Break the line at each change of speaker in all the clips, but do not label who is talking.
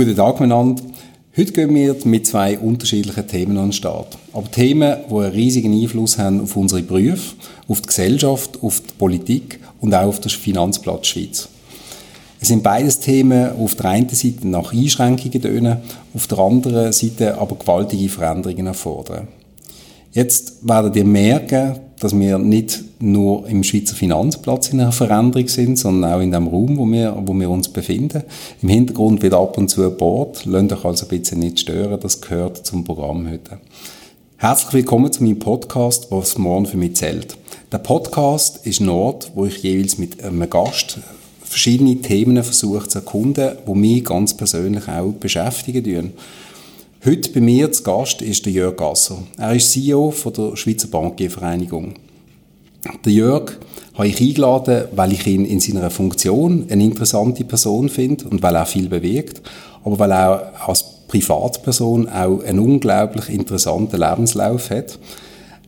Guten Tag miteinander. Heute gehen wir mit zwei unterschiedlichen Themen an den Start. Aber Themen, die einen riesigen Einfluss haben auf unsere Berufe, auf die Gesellschaft, auf die Politik und auch auf den Finanzplatz Schweiz. Es sind beides Themen, die auf der einen Seite nach Einschränkungen tönen, auf der anderen Seite aber gewaltige Veränderungen erfordern. Jetzt werdet ihr merken, dass wir nicht nur im Schweizer Finanzplatz in einer Veränderung sind, sondern auch in dem Raum, wo wir, wo wir uns befinden. Im Hintergrund wird ab und zu ein Board. Lasst euch also bitte nicht stören, das gehört zum Programm heute. Herzlich willkommen zu meinem Podcast, was morgen für mich zählt. Der Podcast ist ein Ort, wo ich jeweils mit einem Gast verschiedene Themen versuche zu erkunden, die mich ganz persönlich auch beschäftigen. Heute bei mir zu Gast ist der Jörg Gasser. Er ist CEO von der Schweizer Bankiervereinigung. Der Jörg habe ich eingeladen, weil ich ihn in seiner Funktion eine interessante Person finde und weil er viel bewegt, aber weil er als Privatperson auch einen unglaublich interessanten Lebenslauf hat.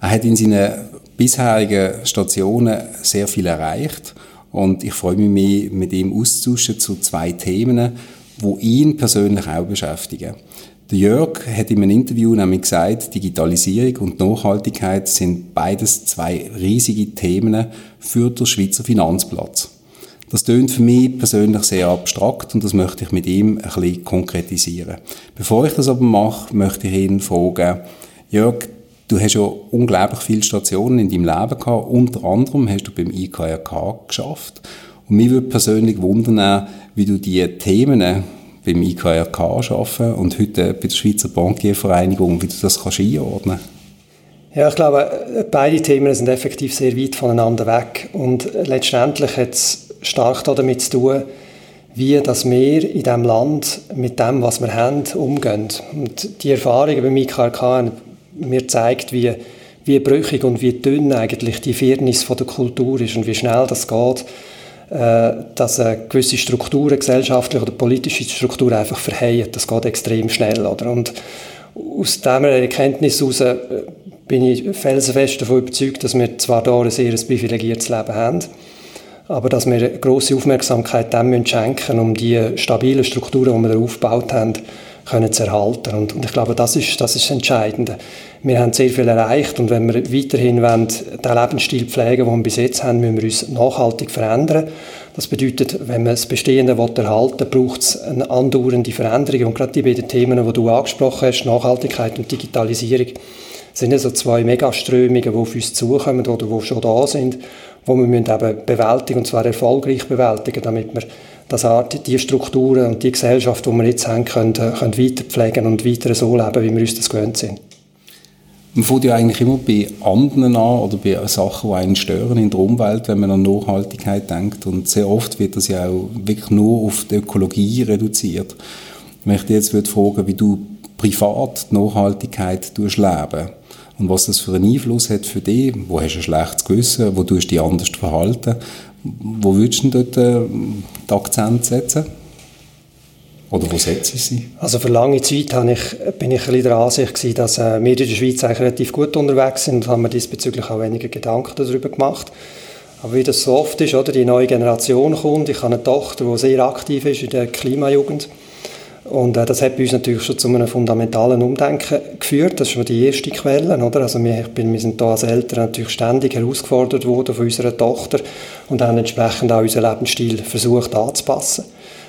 Er hat in seinen bisherigen Stationen sehr viel erreicht und ich freue mich, mit ihm auszutauschen zu zwei Themen, wo ihn persönlich auch beschäftigen. Der Jörg hat in einem Interview nämlich gesagt, Digitalisierung und Nachhaltigkeit sind beides zwei riesige Themen für den Schweizer Finanzplatz. Das tönt für mich persönlich sehr abstrakt und das möchte ich mit ihm ein bisschen konkretisieren. Bevor ich das aber mache, möchte ich ihn fragen, Jörg, du hast ja unglaublich viele Stationen in deinem Leben gehabt, unter anderem hast du beim IKRK geschafft. Und mich würde persönlich wundern, wie du die Themen beim IKRK arbeiten und heute bei der Schweizer Bankiervereinigung, wie du das kannst einordnen
ja, ich glaube, beide Themen sind effektiv sehr weit voneinander weg. Und letztendlich hat es stark damit zu tun, wie dass wir in diesem Land mit dem, was wir haben, umgehen. Und die Erfahrungen beim IKRK haben mir zeigt, wie, wie brüchig und wie dünn eigentlich die Fairness von der Kultur ist und wie schnell das geht, äh, dass gewisse Strukturen, gesellschaftliche oder politische Strukturen einfach verheilen. Das geht extrem schnell. Oder? Und aus dieser Erkenntnis heraus äh, bin ich felsenfest davon überzeugt, dass wir zwar hier ein sehr privilegiertes Leben haben, aber dass wir grosse Aufmerksamkeit dem schenken müssen, um die stabilen Strukturen, die wir aufgebaut haben, können zu erhalten. Und, und, ich glaube, das ist, das ist Entscheidende. Wir haben sehr viel erreicht und wenn wir weiterhin wollen, den Lebensstil pflegen, den wir bis jetzt haben, müssen wir uns nachhaltig verändern. Das bedeutet, wenn man das Bestehende erhalten will, braucht es eine andauernde Veränderung. Und gerade die beiden Themen, die du angesprochen hast, Nachhaltigkeit und Digitalisierung, sind ja so zwei Megaströmungen, die auf uns zukommen oder die schon da sind, die wir müssen eben bewältigen und zwar erfolgreich bewältigen, damit wir das Art, die Strukturen und die Gesellschaft, die wir jetzt haben, können, können weiter pflegen und weiter so leben, wie wir uns das gewöhnt sind.
Man fängt ja eigentlich immer bei anderen an oder bei Sachen, die einen stören in der Umwelt, wenn man an Nachhaltigkeit denkt. Und sehr oft wird das ja auch wirklich nur auf die Ökologie reduziert. Wenn ich dich jetzt würde fragen, wie du privat die Nachhaltigkeit leben und was das für einen Einfluss hat für dich, wo hast du ein schlechtes Gewissen, wo tust du dich anders verhalten, wo würdest du dort äh, den Akzent setzen? Oder wo setze ich sie?
Also für lange Zeit habe ich, bin ich ein der Ansicht gewesen, dass äh, wir in der Schweiz eigentlich relativ gut unterwegs sind und haben mir diesbezüglich auch weniger Gedanken darüber gemacht. Aber wie das so oft ist, oder, die neue Generation kommt. Ich habe eine Tochter, die sehr aktiv ist in der Klimajugend. Und äh, das hat bei uns natürlich schon zu einem fundamentalen Umdenken geführt. Das ist schon die erste Quelle. Oder? Also wir, bin, wir sind da als Eltern natürlich ständig herausgefordert worden von unserer Tochter und haben entsprechend auch unseren Lebensstil versucht anzupassen.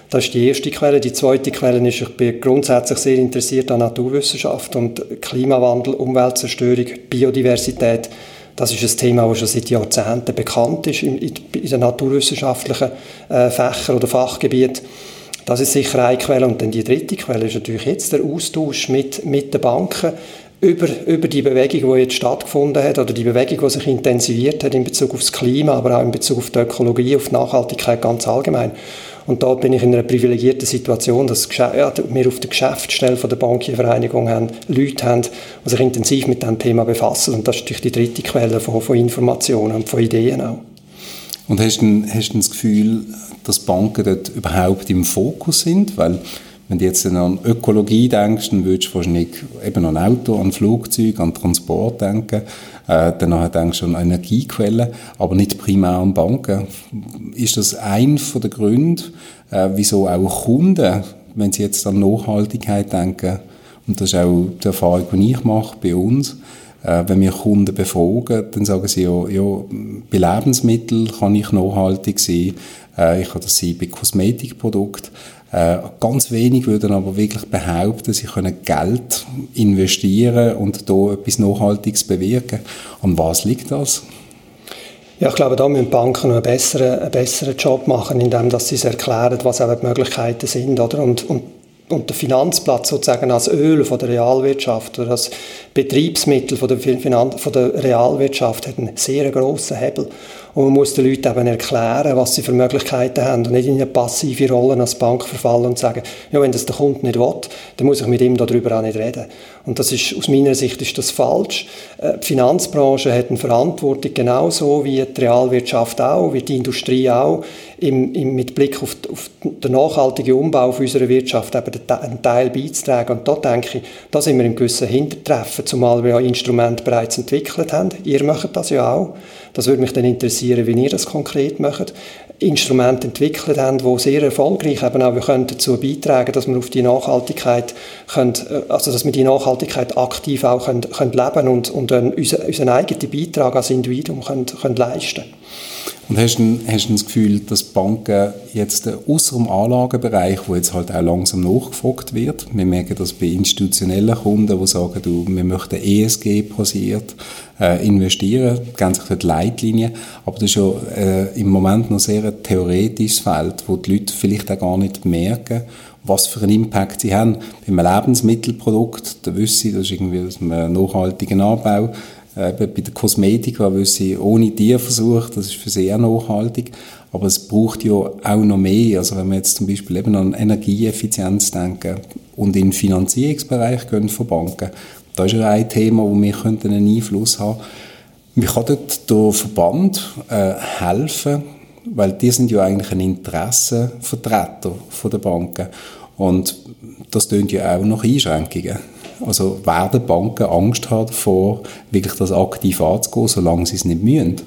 Das ist die erste Quelle. Die zweite Quelle ist, ich bin grundsätzlich sehr interessiert an Naturwissenschaft und Klimawandel, Umweltzerstörung, Biodiversität. Das ist ein Thema, das schon seit Jahrzehnten bekannt ist in, in den naturwissenschaftlichen äh, Fächern oder Fachgebieten. Das ist sicher eine Quelle. Und dann die dritte Quelle ist natürlich jetzt der Austausch mit, mit den Banken über, über die Bewegung, die jetzt stattgefunden hat, oder die Bewegung, die sich intensiviert hat in Bezug auf das Klima, aber auch in Bezug auf die Ökologie, auf die Nachhaltigkeit ganz allgemein. Und da bin ich in einer privilegierten Situation, dass wir auf der Geschäftsstelle der Bankiervereinigung haben, Leute haben, die sich intensiv mit diesem Thema befassen. Und das ist natürlich die dritte Quelle von, von Informationen und von Ideen auch.
Und hast du, hast das Gefühl, dass Banken dort überhaupt im Fokus sind? Weil wenn du jetzt an Ökologie denkst, dann würdest du wahrscheinlich eben an Auto, an Flugzeug, an Transport denken. Äh, danach denkst du an Energiequellen, aber nicht primär an Banken. Ist das ein der Gründe, äh, wieso auch Kunden wenn Sie jetzt an Nachhaltigkeit denken, und das ist auch die Erfahrung, die ich mache bei uns, wenn wir Kunden befragen, dann sagen sie ja, ja bei Lebensmitteln kann ich nachhaltig sein, äh, ich kann das sein bei Kosmetikprodukten. Äh, ganz wenig würden aber wirklich behaupten, sie können Geld investieren und da etwas Nachhaltiges bewirken. An was liegt das?
Ja, ich glaube, da müssen Banken noch einen besseren, einen besseren Job machen, indem dass sie erklären, was auch die Möglichkeiten sind. Oder? Und, und und der Finanzplatz sozusagen als Öl von der Realwirtschaft oder als Betriebsmittel von der, Finan von der Realwirtschaft hat einen sehr grossen Hebel. Und man muss den Leuten eben erklären, was sie für Möglichkeiten haben und nicht in eine passive Rolle als Bank verfallen und sagen, ja, wenn das der Kunde nicht will, dann muss ich mit ihm darüber auch nicht reden. Und das ist, aus meiner Sicht ist das falsch. Äh, die Finanzbranche hat eine Verantwortung genauso wie die Realwirtschaft auch, wie die Industrie auch, im, im, mit Blick auf, auf, den nachhaltigen Umbau unserer Wirtschaft eben einen Teil beizutragen. Und da denke ich, da sind wir im gewissen Hintertreffen, zumal wir ja Instrumente bereits entwickelt haben. Ihr macht das ja auch. Das würde mich dann interessieren, wie ihr das konkret macht. Instrumente entwickelt haben, die sehr erfolgreich eben auch dazu beitragen, dass wir auf die Nachhaltigkeit können, äh, also dass wir die Nachhaltigkeit aktiv auch können, können leben und, und unseren, unseren eigenen Beitrag als Individuum können, können leisten
und hast du, hast das Gefühl, dass Banken jetzt außer dem Anlagebereich, wo jetzt halt auch langsam nachgefragt wird, wir merken das bei institutionellen Kunden, die sagen, du, wir möchten ESG-basiert äh, investieren, geben sich dort Leitlinien, aber das ist ja äh, im Moment noch sehr ein theoretisches Feld, wo die Leute vielleicht auch gar nicht merken, was für einen Impact sie haben. Bei einem Lebensmittelprodukt, da wissen sie, das ist irgendwie aus einem nachhaltigen Anbau, äh, bei der Kosmetik, weil sie ohne Tierversuch, das ist für sehr nachhaltig, aber es braucht ja auch noch mehr. Also wenn wir jetzt zum Beispiel eben an Energieeffizienz denken und in den Finanzierungsbereich gehen von Banken, da ist ja ein Thema, wo wir einen Einfluss haben Wie kann dort der Verband äh, helfen, weil die sind ja eigentlich ein Interessenvertreter der Banken und das tönt ja auch noch Einschränkungen. Also werden Banken Angst haben davor, wirklich das aktiv anzugehen, solange sie es nicht müssen?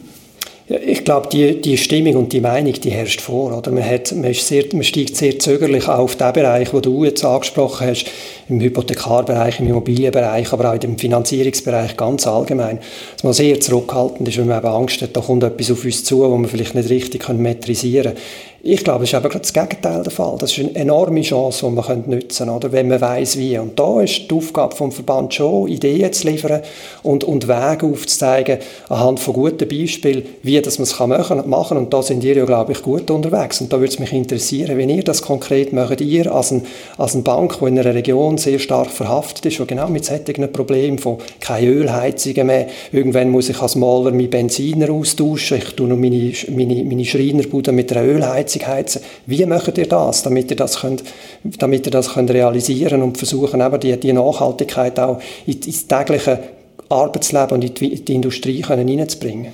Ich glaube, die, die Stimmung und die Meinung, die herrscht vor. Oder? Man, hat, man, ist sehr, man steigt sehr zögerlich auf den Bereich, den du jetzt angesprochen hast, im Hypothekarbereich, im Immobilienbereich, aber auch im Finanzierungsbereich ganz allgemein, dass man sehr zurückhaltend ist, wenn man eben Angst hat, da kommt etwas auf uns zu, wo man vielleicht nicht richtig metrisieren kann. Ich glaube, es ist aber das Gegenteil der Fall. Das ist eine enorme Chance, die man nutzen könnte, wenn man weiß wie. Und da ist die Aufgabe vom Verband schon, Ideen zu liefern und, und Wege aufzuzeigen, anhand von guten Beispielen, wie das man es machen kann. Und da sind ihr ja, glaube ich, gut unterwegs. Und da würde es mich interessieren, wenn ihr das konkret macht, ihr als, ein, als eine Bank, die in einer Region sehr stark verhaftet ist, und genau mit solchen Problemen von keine Ölheizungen mehr, irgendwann muss ich als Maler mit Benziner austauschen, ich tue noch meine, meine, meine Schreinerbude mit einer Ölheizung Heizung heizen. Wie macht ihr das, damit ihr das könnt, damit ihr das könnt realisieren und versuchen, eben die, die Nachhaltigkeit auch ins tägliche Arbeitsleben und in die, die Industrie können hineinzubringen?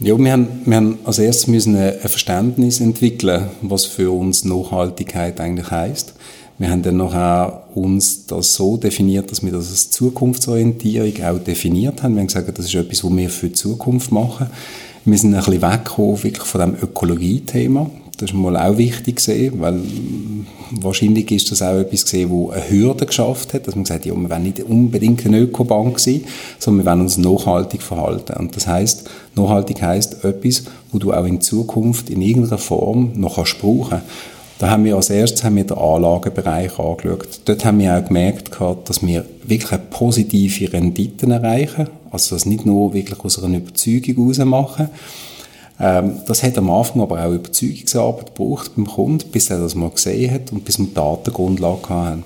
Ja, wir haben, wir haben als erstes müssen ein Verständnis entwickeln, was für uns Nachhaltigkeit eigentlich heißt. Wir haben dann noch uns das so definiert, dass wir das als Zukunftsorientierung auch definiert haben. Wir haben gesagt, das ist etwas, was wir für die Zukunft machen. Wir sind ein bisschen weggekommen wirklich von dem Ökologie-Thema. Das ist mal auch wichtig gesehen, weil wahrscheinlich ist das auch etwas gesehen, wo eine Hürde geschafft hat, dass man gesagt hat, ja, wir wollen nicht unbedingt eine Ökobank sein, sondern wir wollen uns nachhaltig verhalten. Und das heißt, nachhaltig heißt etwas, wo du auch in Zukunft in irgendeiner Form noch kannst brauchen. Da haben wir als erstes haben wir den Anlagebereich angeschaut. Dort haben wir auch gemerkt, dass wir wirklich positive Renditen erreichen. Also das nicht nur wirklich aus einer Überzeugung heraus machen. Ähm, das hat am Anfang aber auch Überzeugungsarbeit gebraucht beim Kunden, bis er das mal gesehen hat und bis wir die Datengrundlage hatten.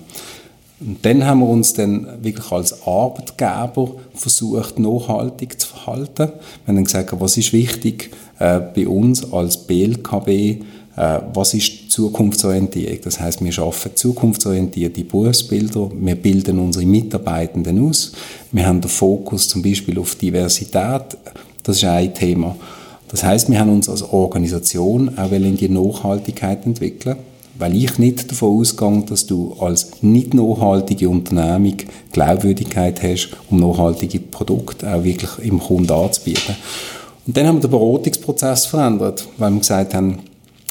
Und dann haben wir uns dann wirklich als Arbeitgeber versucht, nachhaltig zu verhalten. Wir haben dann gesagt, was ist wichtig äh, bei uns als BLKB, äh, was ist Zukunftsorientierung? Das heißt, wir schaffen zukunftsorientierte Berufsbilder, wir bilden unsere Mitarbeitenden aus, wir haben den Fokus zum Beispiel auf Diversität, das ist ein Thema. Das heißt, wir haben uns als Organisation auch in die Nachhaltigkeit entwickeln, weil ich nicht davon ausgehe, dass du als nicht nachhaltige Unternehmung Glaubwürdigkeit hast, um nachhaltige Produkte auch wirklich im Kunden anzubieten. Und dann haben wir den Beratungsprozess verändert, weil wir gesagt haben,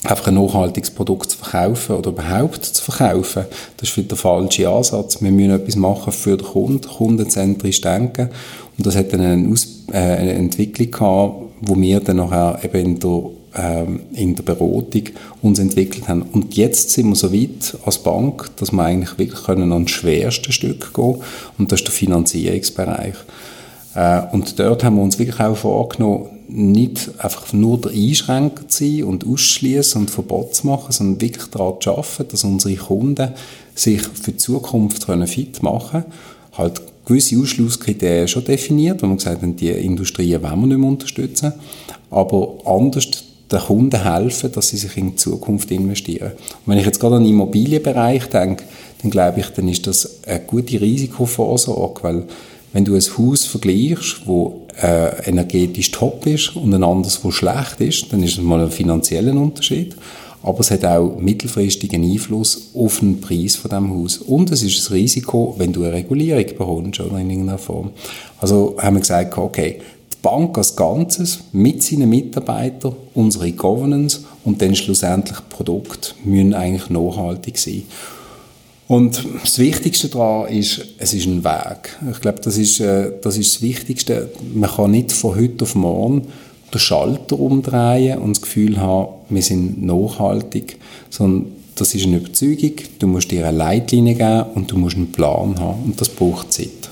einfach ein nachhaltiges Produkt zu verkaufen oder überhaupt zu verkaufen, das ist der falsche Ansatz. Wir müssen etwas machen für den Kunden, kundenzentrisch denken. Und das hat dann eine, Aus äh, eine Entwicklung gehabt, wo wir dann nachher eben in der, ähm, in der Beratung uns entwickelt haben. Und jetzt sind wir so weit als Bank, dass wir eigentlich wirklich können an das schwerste Stück gehen und das ist der Finanzierungsbereich. Äh, und dort haben wir uns wirklich auch vorgenommen, nicht einfach nur der Einschränker zu sein und ausschließen und Verbot zu machen, sondern wirklich daran zu arbeiten, dass unsere Kunden sich für die Zukunft fit machen können. Halt gewisse Ausschlusskriterien schon definiert, wo wir gesagt haben, die Industrien wollen wir nicht mehr unterstützen, aber anders den Kunden helfen, dass sie sich in die Zukunft investieren. Und wenn ich jetzt gerade an den Immobilienbereich denke, dann glaube ich, dann ist das eine gute Risikovorsorge, weil wenn du ein Haus vergleichst, wo äh, energetisch top ist und ein anderes, wo schlecht ist, dann ist es mal ein finanzieller Unterschied. Aber es hat auch mittelfristigen Einfluss auf den Preis von dem Haus. Und es ist ein Risiko, wenn du eine Regulierung bekommst oder in irgendeiner Form. Also haben wir gesagt, okay, die Bank als Ganzes mit seinen Mitarbeitern, unsere Governance und dann schlussendlich Produkt müssen eigentlich nachhaltig sein. Und das Wichtigste daran ist, es ist ein Weg. Ich glaube, das ist, äh, das ist das Wichtigste. Man kann nicht von heute auf morgen den Schalter umdrehen und das Gefühl haben, wir sind nachhaltig, sondern das ist eine Überzeugung. Du musst dir eine Leitlinie geben und du musst einen Plan haben und das braucht Zeit.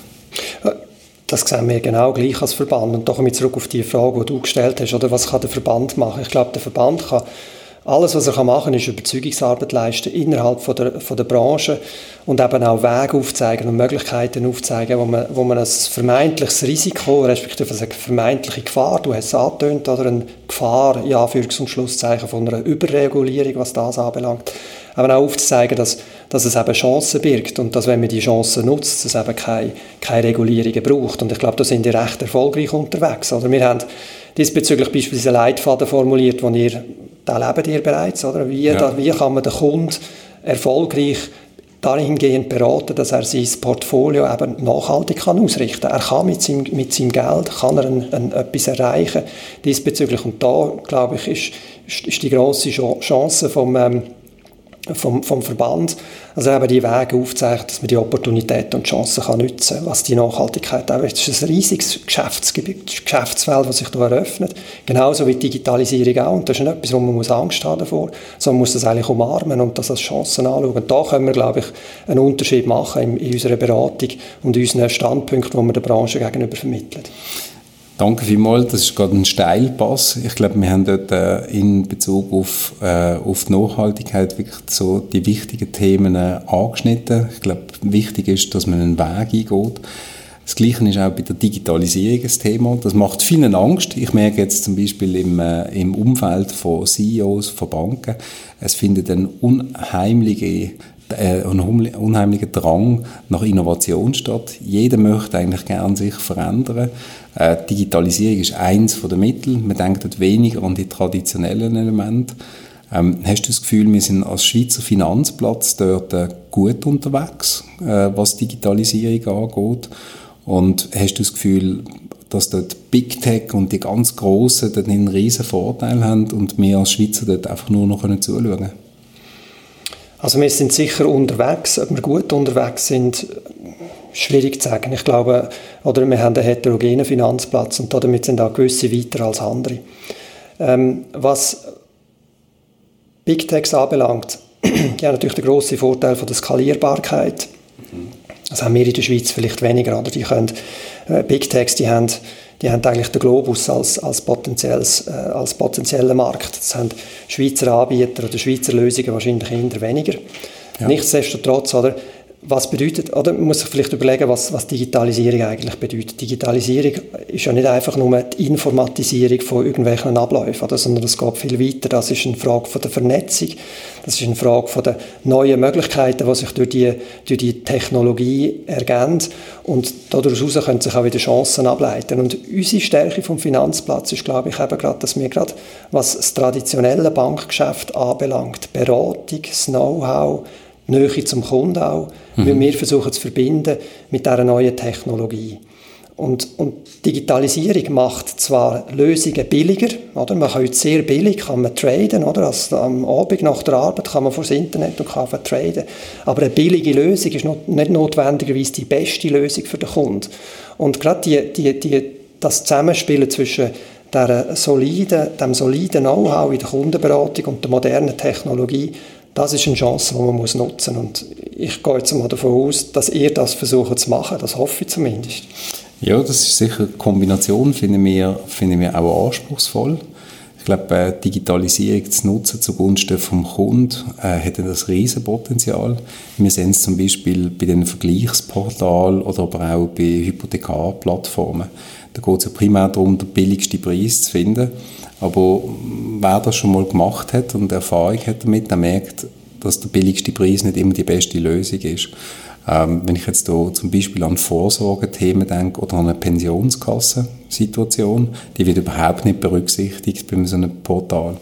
Das sehen wir genau gleich als Verband. Und da komme ich zurück auf die Frage, die du gestellt hast, oder was kann der Verband machen? Ich glaube, der Verband kann alles, was er machen kann, ist Überzeugungsarbeit leisten innerhalb von der, von der Branche und eben auch Wege aufzeigen und Möglichkeiten aufzeigen, wo man, wo man ein vermeintliches Risiko, respektive eine vermeintliche Gefahr, du hast es angetönt, oder eine Gefahr, ja, Anführungs- und Schlusszeichen von einer Überregulierung, was das anbelangt, aber auch aufzuzeigen, dass, dass es eben Chancen birgt und dass, wenn man die Chancen nutzt, es eben keine, keine Regulierungen braucht. Und ich glaube, da sind die recht erfolgreich unterwegs. Oder wir haben diesbezüglich beispielsweise einen Leitfaden formuliert, wo ihr da lebt ihr bereits, oder? Wie, ja. da, wie kann man den Kunden erfolgreich dahingehend beraten, dass er sein Portfolio eben nachhaltig kann ausrichten kann. Er kann mit seinem, mit seinem Geld kann er ein, ein, etwas erreichen diesbezüglich. Und da, glaube ich, ist, ist die grosse Chance vom, ähm, vom, vom Verband, also eben die Wege aufzeigt, dass man die Opportunitäten und Chancen kann nutzen kann, was die Nachhaltigkeit auch ist. Es ist ein riesiges Geschäftsgebiet, Geschäftsfeld, das sich da eröffnet, genauso wie die Digitalisierung auch. Und das ist nicht etwas, wo man muss Angst haben davor, sondern muss das eigentlich umarmen und das als Chancen anschauen. Und da können wir, glaube ich, einen Unterschied machen in, in unserer Beratung und unseren Standpunkten, die wir der Branche gegenüber vermitteln.
Danke vielmals, das ist gerade ein Steilpass. Ich glaube, wir haben dort äh, in Bezug auf, äh, auf die Nachhaltigkeit wirklich so die wichtigen Themen äh, angeschnitten. Ich glaube, wichtig ist, dass man einen Weg eingeht. Das Gleiche ist auch bei der Digitalisierung ein Thema. Das macht vielen Angst. Ich merke jetzt zum Beispiel im, äh, im Umfeld von CEOs, von Banken, es findet eine unheimliche äh, ein unheimlicher Drang nach Innovation statt. Jeder möchte eigentlich gerne sich verändern. Äh, Digitalisierung ist eins der Mittel. Man denkt dort weniger an die traditionellen Elemente. Ähm, hast du das Gefühl, wir sind als Schweizer Finanzplatz dort äh, gut unterwegs, äh, was Digitalisierung angeht? Und hast du das Gefühl, dass dort Big Tech und die ganz Grossen dort einen riesen Vorteil haben und wir als Schweizer dort einfach nur noch zuschauen können?
Also wir sind sicher unterwegs, ob wir gut unterwegs sind, schwierig zu sagen. Ich glaube, oder wir haben einen heterogenen Finanzplatz und damit sind auch gewisse weiter als andere. Ähm, was Big Techs anbelangt, die haben natürlich den grossen Vorteil von der Skalierbarkeit. Das haben wir in der Schweiz vielleicht weniger. Oder die können, äh, Big Techs, die haben die haben eigentlich den Globus als, als, potenzielles, äh, als potenziellen Markt. Das haben Schweizer Anbieter oder Schweizer Lösungen wahrscheinlich eher weniger. Ja. Nichtsdestotrotz, oder, was bedeutet, oder man muss sich vielleicht überlegen, was, was Digitalisierung eigentlich bedeutet. Digitalisierung ist ja nicht einfach nur die Informatisierung von irgendwelchen Abläufen, oder, sondern es geht viel weiter. Das ist eine Frage von der Vernetzung, das ist eine Frage von der neuen Möglichkeiten, die sich durch die, durch die Technologie ergeben. Und daraus können sich auch wieder Chancen ableiten. Und unsere Stärke vom Finanzplatz ist, glaube ich, eben gerade, dass wir gerade, was das traditionelle Bankgeschäft anbelangt, Beratung, das Know-how, Nähe zum Kunden auch, mhm. wir versuchen zu verbinden mit dieser neuen Technologie. Und, und Digitalisierung macht zwar Lösungen billiger, oder? Man kann heute sehr billig kann man traden, oder? Also am Abend nach der Arbeit kann man vor das Internet und kann traden. Aber eine billige Lösung ist nicht notwendigerweise die beste Lösung für den Kunden. Und gerade die, die, die, das Zusammenspiel zwischen der soliden, dem soliden Know-how in der Kundenberatung und der modernen Technologie, das ist eine Chance, die man muss nutzen muss. Und ich gehe jetzt mal davon aus, dass ihr das versucht zu machen. Das hoffe ich zumindest.
Ja, das ist sicher eine Kombination, finden wir, finden wir auch anspruchsvoll. Ich glaube, äh, Digitalisierung zu nutzen zugunsten vom Kunden äh, hätte das Riesenpotenzial. Wir sehen es zum Beispiel bei den Vergleichsportalen oder aber auch bei Hypothekarplattformen. Da geht es ja primär darum, den billigsten Preis zu finden. Aber wer das schon mal gemacht hat und Erfahrung hat damit, der merkt, dass der billigste Preis nicht immer die beste Lösung ist. Ähm, wenn ich jetzt hier zum Beispiel an Vorsorgethemen denke oder an eine Pensionskassensituation, die wird überhaupt nicht berücksichtigt bei so einem Portal.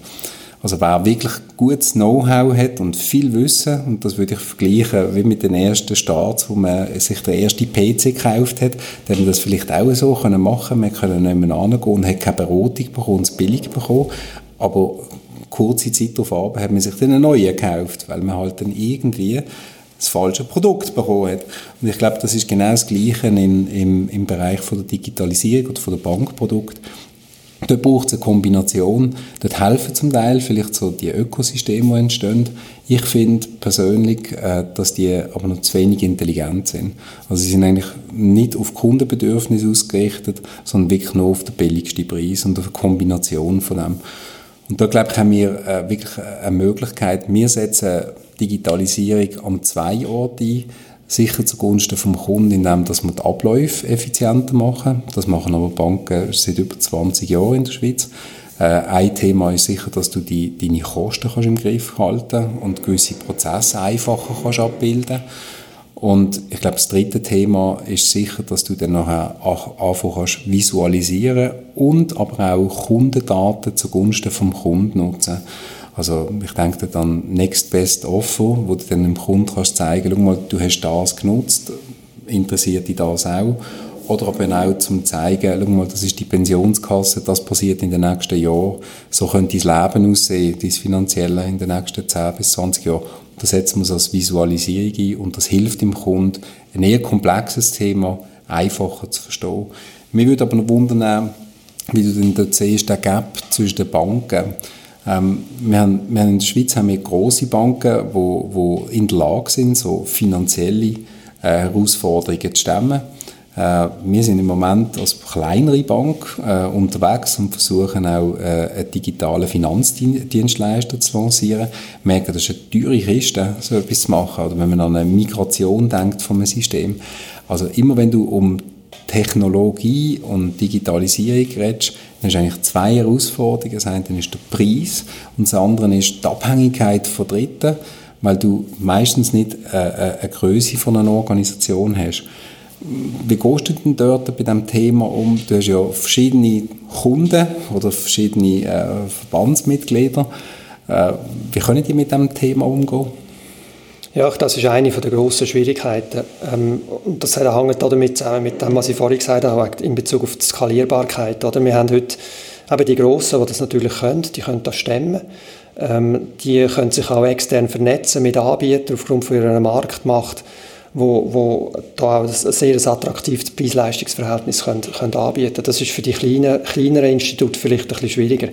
Also wer wirklich gutes Know-how hat und viel Wissen, und das würde ich vergleichen wie mit den ersten Starts, wo man sich der erste PC gekauft hat, dann das vielleicht auch so können machen Man können nicht mehr hingehen und hat keine Beratung bekommen, es billig bekommen, aber kurze Zeit darauf hat man sich dann eine neue gekauft, weil man halt dann irgendwie das falsche Produkt bekommen hat. Und ich glaube, das ist genau das Gleiche in, im, im Bereich von der Digitalisierung oder von der Bankprodukte. Dort braucht es eine Kombination. Dort helfen zum Teil vielleicht so die Ökosysteme, die entstehen. Ich finde persönlich, äh, dass die aber noch zu wenig intelligent sind. Also sie sind eigentlich nicht auf Kundenbedürfnisse ausgerichtet, sondern wirklich nur auf den billigsten Preis und auf eine Kombination von dem. Und da glaube ich, haben wir äh, wirklich eine Möglichkeit. Wir setzen Digitalisierung an zwei Orten ein. Sicher zugunsten vom Kunden, indem dass wir die Abläufe effizienter machen. Das machen aber Banken seit über 20 Jahren in der Schweiz. Äh, ein Thema ist sicher, dass du die, deine Kosten kannst im Griff halten und gewisse Prozesse einfacher kannst abbilden und ich glaube, das dritte Thema ist sicher, dass du dann nachher anfangen kannst visualisieren und aber auch Kundendaten zugunsten vom Kunden nutzen. Also ich denke dann Next Best Offer, wo du dann dem Kunden kannst zeigen, schau mal, du hast das genutzt, interessiert dich das auch? Oder aber auch zum zeigen, schau mal, das ist die Pensionskasse, das passiert in den nächsten Jahren, so könnte dein Leben aussehen, dein Finanzielle in den nächsten 10 bis 20 Jahren. Da setzen wir es als Visualisierung ein und das hilft dem Kunden, ein eher komplexes Thema einfacher zu verstehen. Mir würde aber noch wundern, wie du denn dort siehst, der Gap zwischen den Banken. Ähm, wir, haben, wir haben in der Schweiz haben wir grosse Banken, die wo, wo in der Lage sind, so finanzielle äh, Herausforderungen zu stemmen. Äh, wir sind im Moment als kleinere Bank äh, unterwegs und versuchen auch äh, einen digitalen Finanzdienstleister zu lancieren. Wir merken, das ist eine teure Kiste, so etwas zu machen. Oder wenn man an eine Migration denkt von einem System. Also immer wenn du um Technologie und Digitalisierung redest, dann hast du eigentlich zwei Herausforderungen. Das eine ist der Preis und das andere ist die Abhängigkeit von Dritten, weil du meistens nicht äh, äh eine Größe von einer Organisation hast. Wie gehst du denn dort bei diesem Thema um? Du hast ja verschiedene Kunden oder verschiedene äh, Verbandsmitglieder. Äh, wie können die mit diesem Thema umgehen?
Ja, das ist eine der grossen Schwierigkeiten. Ähm, und das hängt damit zusammen mit dem, was ich vorhin gesagt habe, in Bezug auf die Skalierbarkeit. Oder? Wir haben heute eben die Grossen, die das natürlich können, die können das stemmen. Ähm, die können sich auch extern vernetzen mit Anbietern aufgrund von ihrer Marktmacht wo, wo da auch ein sehr attraktives Preis-Leistungs-Verhältnis können, können anbieten Das ist für die kleinen, kleineren Institute vielleicht ein bisschen schwieriger.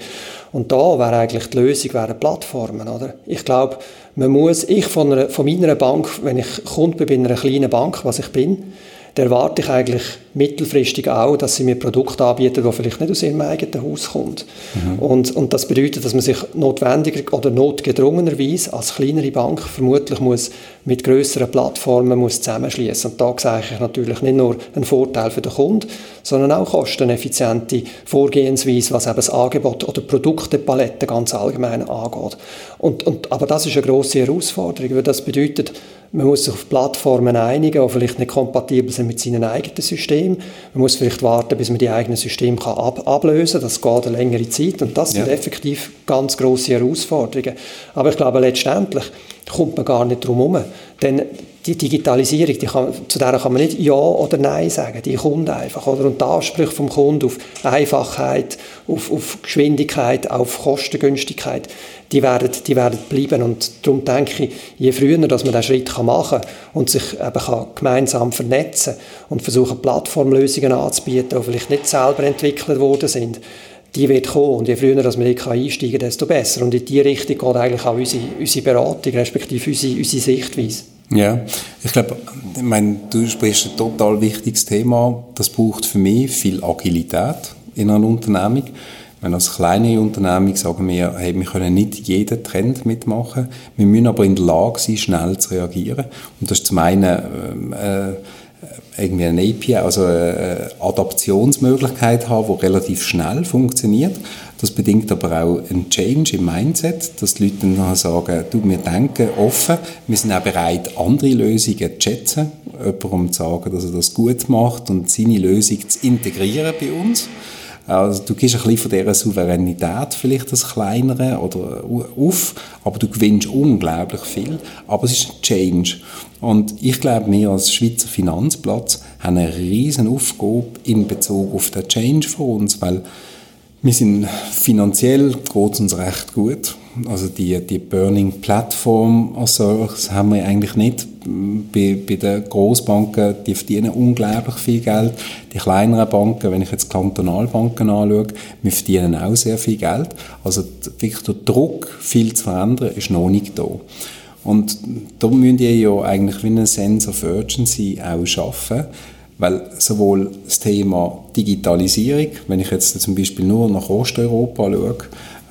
Und da wäre eigentlich die Lösung wären Plattformen. Oder? Ich glaube, man muss, ich von, einer, von meiner Bank, wenn ich Kunde bin bei einer kleinen Bank, was ich bin, da erwarte ich eigentlich mittelfristig auch, dass sie mir Produkte anbieten, die vielleicht nicht aus ihrem eigenen Haus kommt. Mhm. Und, und das bedeutet, dass man sich notwendiger oder notgedrungenerweise als kleinere Bank vermutlich muss mit größeren Plattformen muss zusammenschließen. Und da sehe ich natürlich nicht nur einen Vorteil für den Kunden, sondern auch kosteneffiziente Vorgehensweise, was eben das Angebot oder Produktepalette ganz allgemein angeht. Und, und, aber das ist eine grosse Herausforderung, weil das bedeutet, man muss sich auf Plattformen einigen, die vielleicht nicht kompatibel sind mit seinen eigenen Systemen. Man muss vielleicht warten, bis man die eigenen Systeme kann ab ablösen kann. Das geht eine längere Zeit und das ja. sind effektiv ganz große Herausforderungen. Aber ich glaube letztendlich, kommt man gar nicht drum herum. Denn die Digitalisierung, die kann, zu der kann man nicht Ja oder Nein sagen. Die kommt einfach. Oder? Und die Ansprüche vom Kunden auf Einfachheit, auf, auf Geschwindigkeit, auf Kostengünstigkeit, die werden, die werden bleiben. Und darum denke ich, je früher dass man diesen Schritt machen kann und sich eben kann gemeinsam vernetzen und versuchen, Plattformlösungen anzubieten, die vielleicht nicht selber entwickelt worden sind, die wird kommen. Und je früher dass man hier einsteigen kann, desto besser. Und in diese Richtung geht eigentlich auch unsere, unsere Beratung, respektive unsere, unsere Sichtweise.
Ja, ich glaube, ich meine, du sprichst ein total wichtiges Thema. Das braucht für mich viel Agilität in einer Unternehmung. Wenn als kleine Unternehmung sagen wir, hey, wir können nicht jeden Trend mitmachen, wir müssen aber in der Lage sein, schnell zu reagieren. Und das ist zum einen äh, irgendwie eine API, also eine Adaptionsmöglichkeit haben, die relativ schnell funktioniert. Das bedingt aber auch einen Change im Mindset, dass die Leute dann sagen, du, wir denken offen, wir sind auch bereit, andere Lösungen zu schätzen, jemandem zu sagen, dass er das gut macht und seine Lösung zu integrieren bei uns. Also du gibst ein bisschen von dieser Souveränität vielleicht das Kleinere oder auf, aber du gewinnst unglaublich viel. Aber es ist ein Change. Und ich glaube, wir als Schweizer Finanzplatz haben eine riesen Aufgabe in Bezug auf den Change für uns, weil wir sind finanziell geht uns recht gut. Also die, die Burning Platform als solches haben wir eigentlich nicht. Bei, bei den Großbanken, die verdienen unglaublich viel Geld. Die kleineren Banken, wenn ich jetzt Kantonalbanken anschaue, wir verdienen auch sehr viel Geld. Also wirklich der Druck, viel zu verändern, ist noch nicht da. Und da müssen die ja eigentlich wie ein Sense of Urgency auch schaffen weil sowohl das Thema Digitalisierung, wenn ich jetzt zum Beispiel nur nach Osteuropa schaue,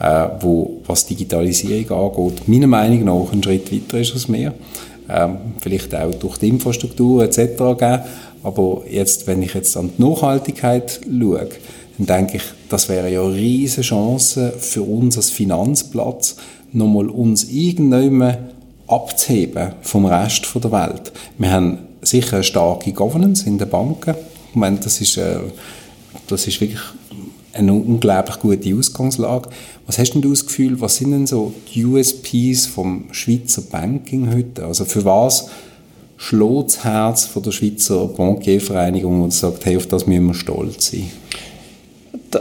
äh, wo was Digitalisierung angeht, meiner Meinung nach ein Schritt weiter ist als wir. Ähm, vielleicht auch durch die Infrastruktur etc. Geben. Aber jetzt, wenn ich jetzt an die Nachhaltigkeit schaue, dann denke ich, das wäre ja eine riesige Chance für uns als Finanzplatz, nochmal uns irgendwann abzuheben vom Rest der Welt. Wir haben sicher eine starke Governance in den Banken. Ich meine, das ist, äh, das ist wirklich eine unglaublich gute Ausgangslage. Was hast denn du das Gefühl, was sind denn so die USPs vom Schweizer Banking heute? Also für was schlägt das Herz von der Schweizer Bankiervereinigung und sagt, hey, auf das müssen wir stolz sein?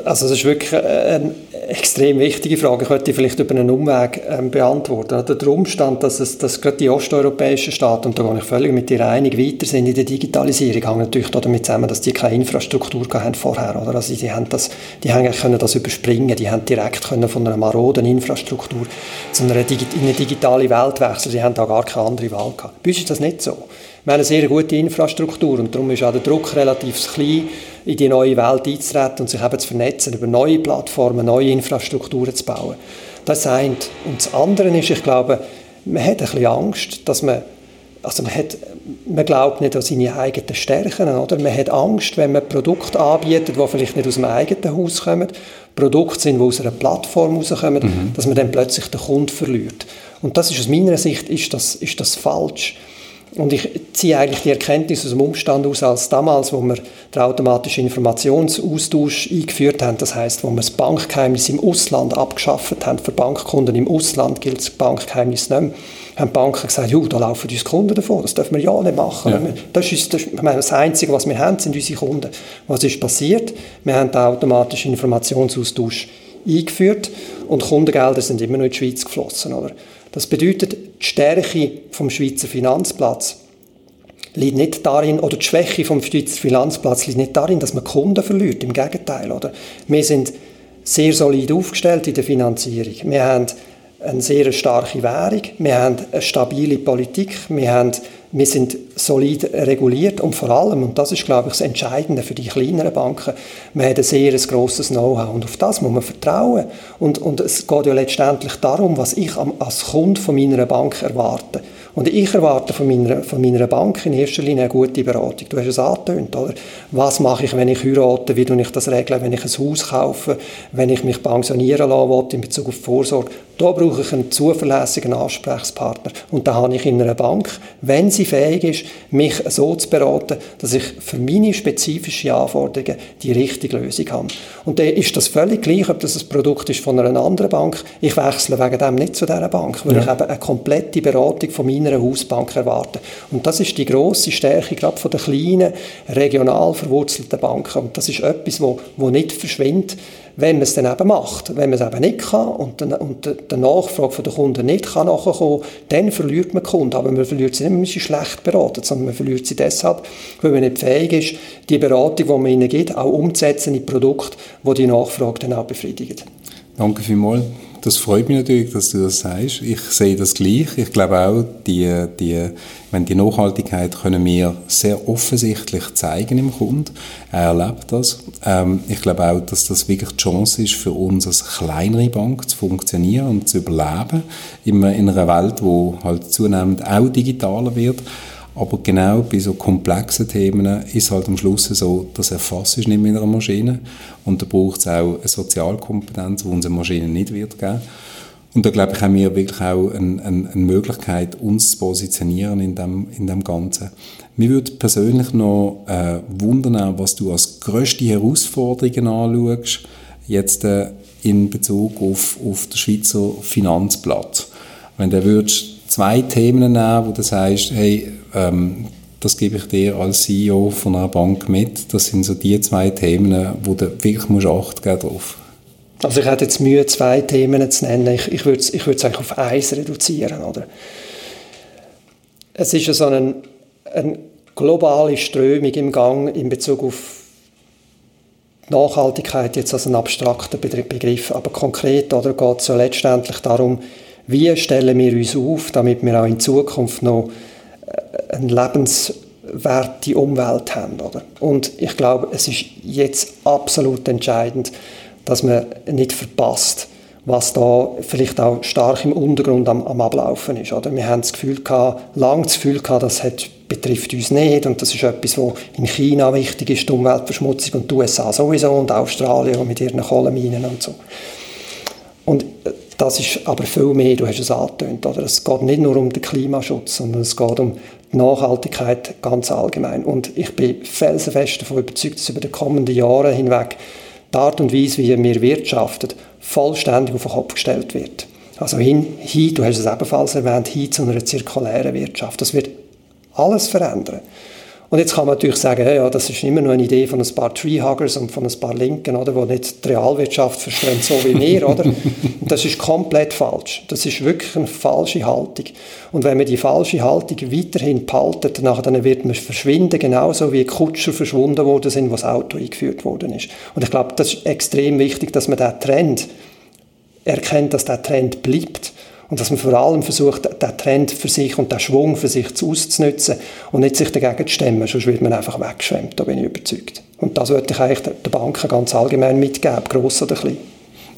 Also das ist wirklich eine extrem wichtige Frage. Ich könnte vielleicht über einen Umweg ähm, beantworten. Der Umstand, dass, es, dass gerade die osteuropäischen Staaten, und da gehe ich völlig mit dir einig, weiter sind in der Digitalisierung, hängt natürlich damit zusammen, dass die keine Infrastruktur haben vorher. Oder? Also die, haben das, die haben können das überspringen, die haben direkt können von einer maroden Infrastruktur zu einer Digi in eine digitale Welt wechseln. Die haben da gar keine andere Wahl gehabt. Bei uns ist das nicht so. Wir haben eine sehr gute Infrastruktur und darum ist auch der Druck relativ klein, in die neue Welt einzutreten und sich eben zu vernetzen, über neue Plattformen, neue Infrastrukturen zu bauen. Das ist eine. Und das andere ist, ich glaube, man hat ein bisschen Angst, dass man, also man, hat, man glaubt nicht an seine eigenen Stärken, oder? Man hat Angst, wenn man Produkte anbietet, die vielleicht nicht aus dem eigenen Haus kommen, Produkte sind, die aus einer Plattform rauskommen, mhm. dass man dann plötzlich den Kunden verliert. Und das ist aus meiner Sicht ist das, ist das falsch. Und ich ziehe eigentlich die Erkenntnis aus dem Umstand aus, als damals, wo wir den automatischen Informationsaustausch eingeführt haben, das heißt, wo wir das Bankgeheimnis im Ausland abgeschafft haben, für Bankkunden im Ausland gilt das Bankgeheimnis nicht mehr, haben die Banken gesagt, ja, da laufen uns Kunden davon, das dürfen wir ja nicht machen. Ja. Das ist das, ich meine, das Einzige, was wir haben, sind unsere Kunden. Was ist passiert? Wir haben den automatischen Informationsaustausch eingeführt und Kundengelder sind immer noch in die Schweiz geflossen. Oder? Das bedeutet, die Stärke vom Schweizer Finanzplatz liegt nicht darin, oder die Schwäche vom Schweizer Finanzplatz liegt nicht darin, dass man Kunden verliert. Im Gegenteil, oder? Wir sind sehr solid aufgestellt in der Finanzierung. Wir haben eine sehr starke Währung, wir haben eine stabile Politik, wir haben wir sind solid reguliert und vor allem, und das ist, glaube ich, das Entscheidende für die kleineren Banken, wir haben ein sehr grosses Know-how und auf das muss man vertrauen. Und, und es geht ja letztendlich darum, was ich als Kunde von meiner Bank erwarte. Und ich erwarte von meiner, von meiner Bank in erster Linie eine gute Beratung. Du hast es angetönt, oder? Was mache ich, wenn ich heirate? Wie tue ich das regeln, wenn ich ein Haus kaufe? Wenn ich mich pensionieren lassen will, in Bezug auf Vorsorge? Da brauche ich einen zuverlässigen Ansprechpartner. Und da habe ich in einer Bank, wenn sie fähig ist, mich so zu beraten, dass ich für meine spezifischen Anforderungen die richtige Lösung habe. Und dann ist das völlig gleich, ob das ein Produkt ist von einer anderen Bank. Ich wechsle wegen dem nicht zu dieser Bank, weil ja. ich eben eine komplette Beratung von meiner Hausbank erwarte. Und das ist die grosse Stärke gerade von den kleinen, regional verwurzelten Banken. Und das ist etwas, wo, wo nicht verschwindet wenn man es dann eben macht. Wenn man es eben nicht kann und, den, und der Nachfrage der Kunden nicht kann nachkommen, dann verliert man Kunden. Aber man verliert sie nicht, man sie schlecht beraten, sondern man verliert sie deshalb, weil man nicht fähig ist, die Beratung, die man ihnen gibt, auch umzusetzen in Produkte, die die Nachfrage dann auch befriedigen.
Danke vielmals das freut mich natürlich, dass du das sagst. Ich sehe das gleich. Ich glaube auch, die, die, wenn die Nachhaltigkeit können wir sehr offensichtlich zeigen im Kunden. Er erlebt das. Ähm, ich glaube auch, dass das wirklich die Chance ist für uns als kleinere Bank zu funktionieren und zu überleben in einer Welt, wo halt zunehmend auch digitaler wird. Aber genau bei so komplexen Themen ist halt am Schluss so, das erfasst nicht mit einer Maschine. Und da braucht es auch eine Sozialkompetenz, die unsere Maschine nicht wird geben. Und da glaube ich, haben wir wirklich auch eine, eine, eine Möglichkeit, uns zu positionieren in dem, in dem Ganzen. Mir würde persönlich noch äh, wundern, was du als grösste Herausforderungen anschaust, jetzt äh, in Bezug auf, auf den Schweizer Finanzplatz. Wenn du zwei Themen nehmen, wo du sagst, hey, ähm, das gebe ich dir als CEO von einer Bank mit. Das sind so die zwei Themen, wo du wirklich musst Acht geben drauf.
Also ich hätte jetzt Mühe, zwei Themen zu nennen. Ich, ich würde es ich eigentlich auf eins reduzieren. Oder? Es ist so eine, eine globale Strömung im Gang in Bezug auf Nachhaltigkeit jetzt als ein abstrakter Begriff, aber konkret geht es ja letztendlich darum, wie stellen wir uns auf, damit wir auch in Zukunft noch äh, eine lebenswerte Umwelt haben. Oder? Und ich glaube, es ist jetzt absolut entscheidend, dass man nicht verpasst, was da vielleicht auch stark im Untergrund am, am Ablaufen ist. Oder? Wir haben das Gefühl gehabt, lange das Gefühl gehabt, das hat, betrifft uns nicht und das ist etwas, was in China wichtig ist, die Umweltverschmutzung und die USA sowieso und Australien mit ihren Kohleminen und so. Und äh, das ist aber viel mehr, du hast es angetönt, oder? Es geht nicht nur um den Klimaschutz, sondern es geht um die Nachhaltigkeit ganz allgemein. Und ich bin felsenfest davon überzeugt, dass über die kommenden Jahre hinweg die Art und Weise, wie wir wirtschaften, vollständig auf den Kopf gestellt wird. Also hin, hin, du hast es ebenfalls erwähnt, hin zu einer zirkulären Wirtschaft. Das wird alles verändern. Und jetzt kann man natürlich sagen, ja, das ist immer nur eine Idee von ein paar Treehuggers und von ein paar Linken, oder, die nicht die Realwirtschaft verstehen, so wie wir, oder? das ist komplett falsch. Das ist wirklich eine falsche Haltung. Und wenn man die falsche Haltung weiterhin behaltet, dann wird man verschwinden, genauso wie Kutscher verschwunden worden sind, wo das Auto eingeführt worden ist. Und ich glaube, das ist extrem wichtig, dass man diesen Trend erkennt, dass der Trend bleibt und dass man vor allem versucht, den Trend für sich und den Schwung für sich auszunutzen und nicht sich dagegen zu stemmen, sonst wird man einfach weggeschwemmt, da bin ich überzeugt. Und das würde ich eigentlich den Banken ganz allgemein mitgeben, gross oder klein.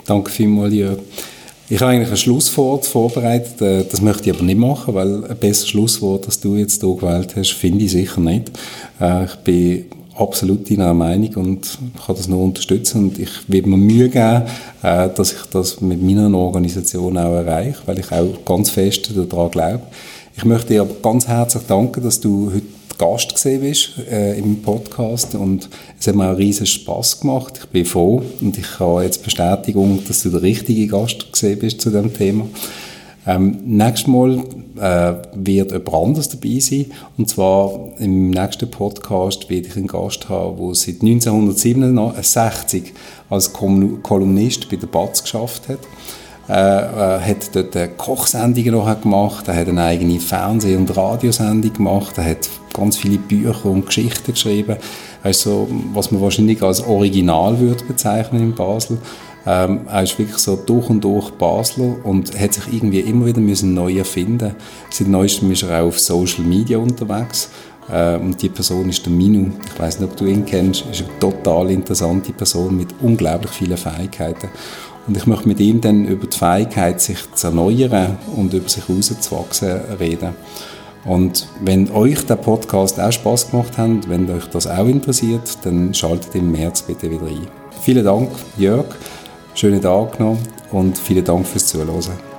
Danke vielmals, Jörg. Ich habe eigentlich ein Schlusswort vorbereitet, äh, das möchte ich aber nicht machen, weil ein besseres Schlusswort, das du jetzt hier gewählt hast, finde ich sicher nicht. Äh, ich bin absolut deiner Meinung und kann das nur unterstützen und ich will mir Mühe geben, äh, dass ich das mit meiner Organisation auch erreiche, weil ich auch ganz fest daran glaube. Ich möchte dir aber ganz herzlich danken, dass du heute Gast gesehen bist äh, im Podcast und es hat mir auch riesen Spaß gemacht. Ich bin froh und ich habe jetzt Bestätigung, dass du der richtige Gast gesehen bist zu dem Thema. Ähm, nächstes Mal äh, wird jemand anderes dabei sein. Und zwar im nächsten Podcast werde ich einen Gast haben, der seit 1967 als Kolumnist bei der BATS geschafft hat. Er äh, hat dort Kochsendungen noch gemacht, er hat eine eigene Fernseh- und Radiosendung gemacht, er hat ganz viele Bücher und Geschichten geschrieben. Also, was man wahrscheinlich als Original würde bezeichnen in Basel. Ähm, er ist wirklich so durch und durch Basler und hat sich irgendwie immer wieder müssen neu erfinden. Seit neuestem ist er auch auf Social Media unterwegs. Äh, und die Person ist der Minu. Ich weiß nicht, ob du ihn kennst. Ist eine total interessante Person mit unglaublich vielen Fähigkeiten. Und ich möchte mit ihm dann über die Fähigkeit, sich zu erneuern und über sich rauszuwachsen, reden. Und wenn euch der Podcast auch Spaß gemacht hat, wenn euch das auch interessiert, dann schaltet im März bitte wieder ein. Vielen Dank, Jörg. Schönen Tag noch und vielen Dank fürs Zuhören.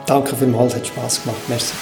Danke vielmals, hat Spass gemacht. Merci.